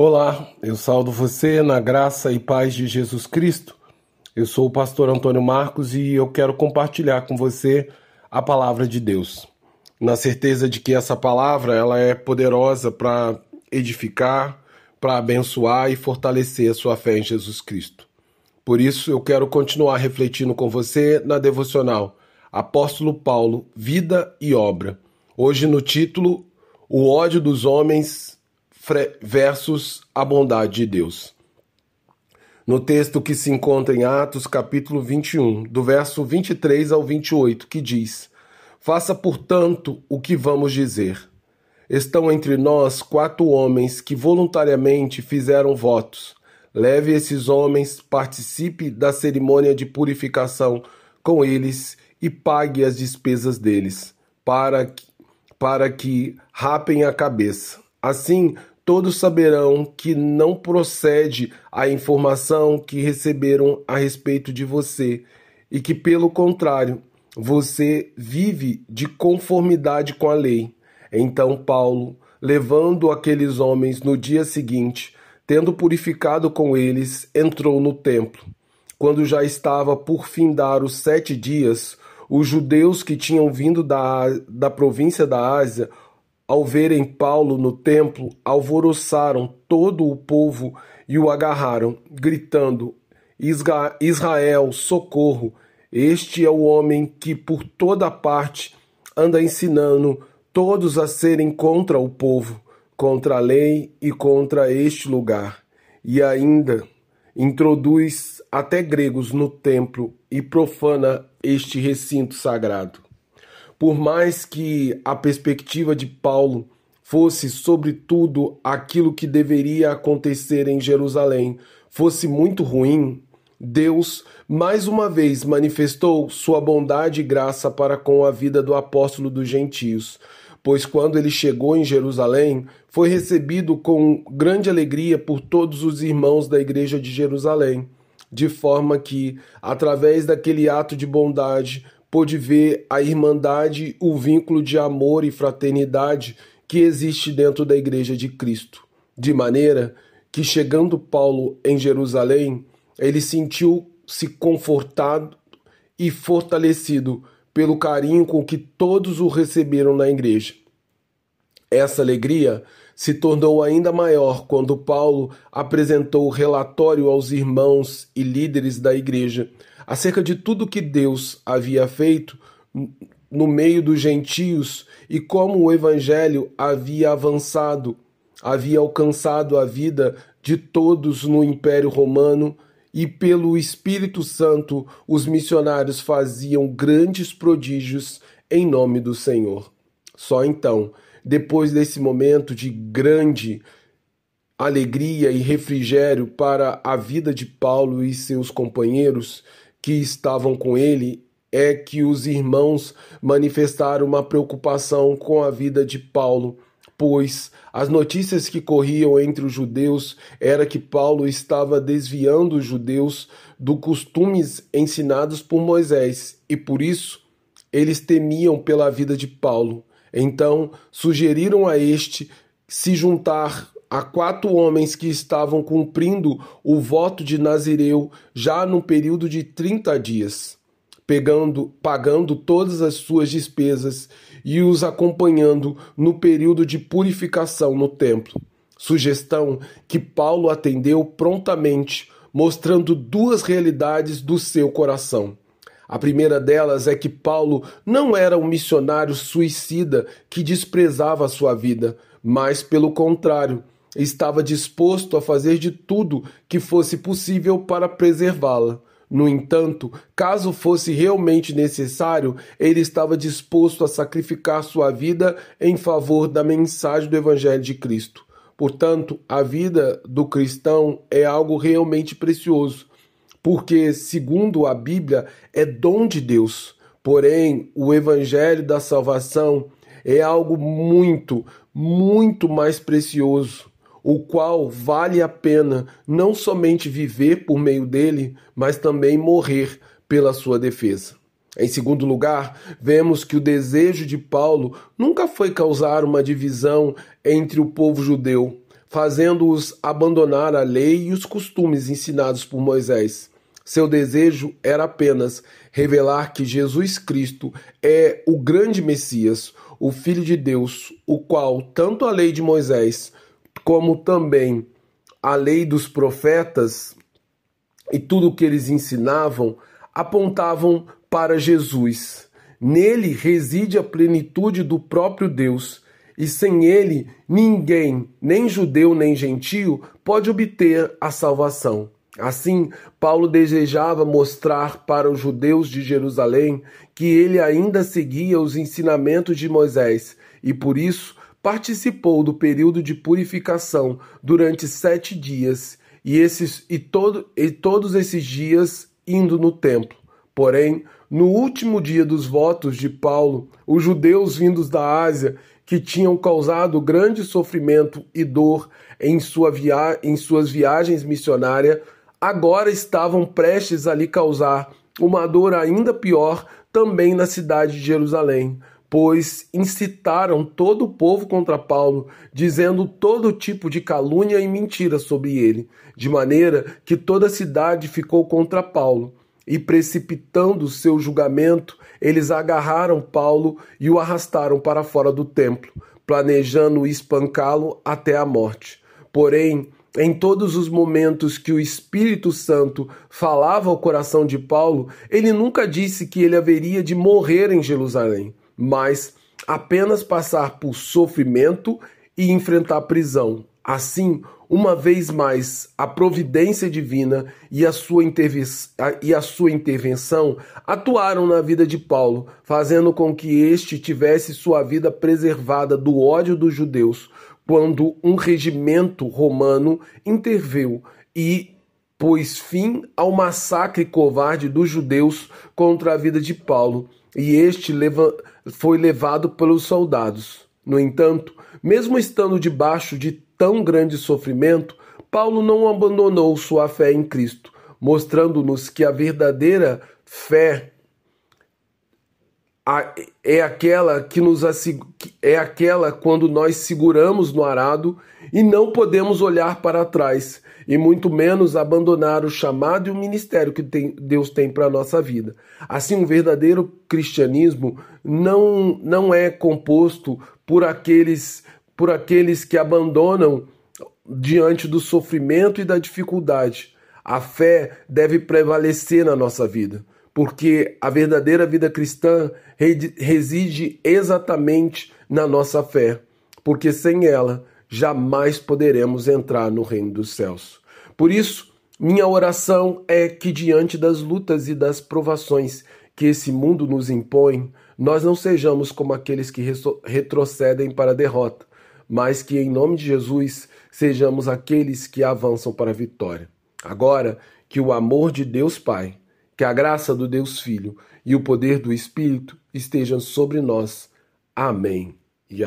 Olá, eu saldo você na graça e paz de Jesus Cristo. Eu sou o pastor Antônio Marcos e eu quero compartilhar com você a palavra de Deus. Na certeza de que essa palavra ela é poderosa para edificar, para abençoar e fortalecer a sua fé em Jesus Cristo. Por isso eu quero continuar refletindo com você na devocional Apóstolo Paulo, Vida e Obra. Hoje no título O ódio dos homens versus a bondade de Deus. No texto que se encontra em Atos, capítulo 21, do verso 23 ao 28, que diz: Faça, portanto, o que vamos dizer. Estão entre nós quatro homens que voluntariamente fizeram votos. Leve esses homens, participe da cerimônia de purificação com eles e pague as despesas deles, para que, para que rapem a cabeça. Assim, todos saberão que não procede a informação que receberam a respeito de você e que, pelo contrário, você vive de conformidade com a lei. Então Paulo, levando aqueles homens no dia seguinte, tendo purificado com eles, entrou no templo. Quando já estava por findar os sete dias, os judeus que tinham vindo da, da província da Ásia ao verem Paulo no templo, alvoroçaram todo o povo e o agarraram, gritando: Israel, socorro! Este é o homem que por toda parte anda ensinando todos a serem contra o povo, contra a lei e contra este lugar. E ainda introduz até gregos no templo e profana este recinto sagrado. Por mais que a perspectiva de Paulo fosse, sobretudo, aquilo que deveria acontecer em Jerusalém, fosse muito ruim, Deus mais uma vez manifestou sua bondade e graça para com a vida do apóstolo dos gentios, pois quando ele chegou em Jerusalém, foi recebido com grande alegria por todos os irmãos da igreja de Jerusalém, de forma que, através daquele ato de bondade, pôde ver a irmandade, o vínculo de amor e fraternidade que existe dentro da Igreja de Cristo. De maneira que, chegando Paulo em Jerusalém, ele sentiu-se confortado e fortalecido pelo carinho com que todos o receberam na igreja. Essa alegria se tornou ainda maior quando Paulo apresentou o relatório aos irmãos e líderes da igreja acerca de tudo que Deus havia feito no meio dos gentios e como o evangelho havia avançado, havia alcançado a vida de todos no Império Romano e pelo Espírito Santo os missionários faziam grandes prodígios em nome do Senhor. Só então, depois desse momento de grande alegria e refrigério para a vida de Paulo e seus companheiros, que estavam com ele é que os irmãos manifestaram uma preocupação com a vida de Paulo, pois as notícias que corriam entre os judeus era que Paulo estava desviando os judeus dos costumes ensinados por Moisés, e por isso eles temiam pela vida de Paulo. Então sugeriram a este se juntar a quatro homens que estavam cumprindo o voto de Nazireu já no período de 30 dias, pegando, pagando todas as suas despesas e os acompanhando no período de purificação no templo. Sugestão que Paulo atendeu prontamente, mostrando duas realidades do seu coração. A primeira delas é que Paulo não era um missionário suicida que desprezava a sua vida, mas, pelo contrário, estava disposto a fazer de tudo que fosse possível para preservá-la. No entanto, caso fosse realmente necessário, ele estava disposto a sacrificar sua vida em favor da mensagem do Evangelho de Cristo. Portanto, a vida do cristão é algo realmente precioso, porque, segundo a Bíblia, é dom de Deus. Porém, o Evangelho da salvação é algo muito, muito mais precioso o qual vale a pena não somente viver por meio dele, mas também morrer pela sua defesa. Em segundo lugar, vemos que o desejo de Paulo nunca foi causar uma divisão entre o povo judeu, fazendo-os abandonar a lei e os costumes ensinados por Moisés. Seu desejo era apenas revelar que Jesus Cristo é o grande Messias, o Filho de Deus, o qual tanto a lei de Moisés como também a lei dos profetas e tudo o que eles ensinavam apontavam para Jesus. Nele reside a plenitude do próprio Deus e sem ele ninguém, nem judeu nem gentio, pode obter a salvação. Assim, Paulo desejava mostrar para os judeus de Jerusalém que ele ainda seguia os ensinamentos de Moisés e, por isso, participou do período de purificação durante sete dias e, esses, e, todo, e todos esses dias indo no templo. Porém, no último dia dos votos de Paulo, os judeus vindos da Ásia que tinham causado grande sofrimento e dor em, sua via em suas viagens missionárias, agora estavam prestes a lhe causar uma dor ainda pior também na cidade de Jerusalém, pois incitaram todo o povo contra Paulo, dizendo todo tipo de calúnia e mentira sobre ele, de maneira que toda a cidade ficou contra Paulo e precipitando seu julgamento, eles agarraram Paulo e o arrastaram para fora do templo, planejando espancá-lo até a morte. Porém, em todos os momentos que o Espírito Santo falava ao coração de Paulo, ele nunca disse que ele haveria de morrer em Jerusalém, mas apenas passar por sofrimento e enfrentar prisão. Assim, uma vez mais, a providência divina e a, sua e a sua intervenção atuaram na vida de Paulo, fazendo com que este tivesse sua vida preservada do ódio dos judeus, quando um regimento romano interveio e pôs fim ao massacre covarde dos judeus contra a vida de Paulo, e este foi levado pelos soldados. No entanto, mesmo estando debaixo de tão grande sofrimento, Paulo não abandonou sua fé em Cristo, mostrando-nos que a verdadeira fé é aquela que nos é aquela quando nós seguramos no arado e não podemos olhar para trás e muito menos abandonar o chamado e o ministério que tem, Deus tem para a nossa vida. Assim, um verdadeiro cristianismo não, não é composto por aqueles por aqueles que abandonam diante do sofrimento e da dificuldade. A fé deve prevalecer na nossa vida, porque a verdadeira vida cristã reside exatamente na nossa fé, porque sem ela jamais poderemos entrar no reino dos céus. Por isso, minha oração é que diante das lutas e das provações que esse mundo nos impõe, nós não sejamos como aqueles que retrocedem para a derrota, mas que em nome de Jesus sejamos aqueles que avançam para a vitória. Agora, que o amor de Deus Pai, que a graça do Deus Filho e o poder do Espírito estejam sobre nós. Amém e amém.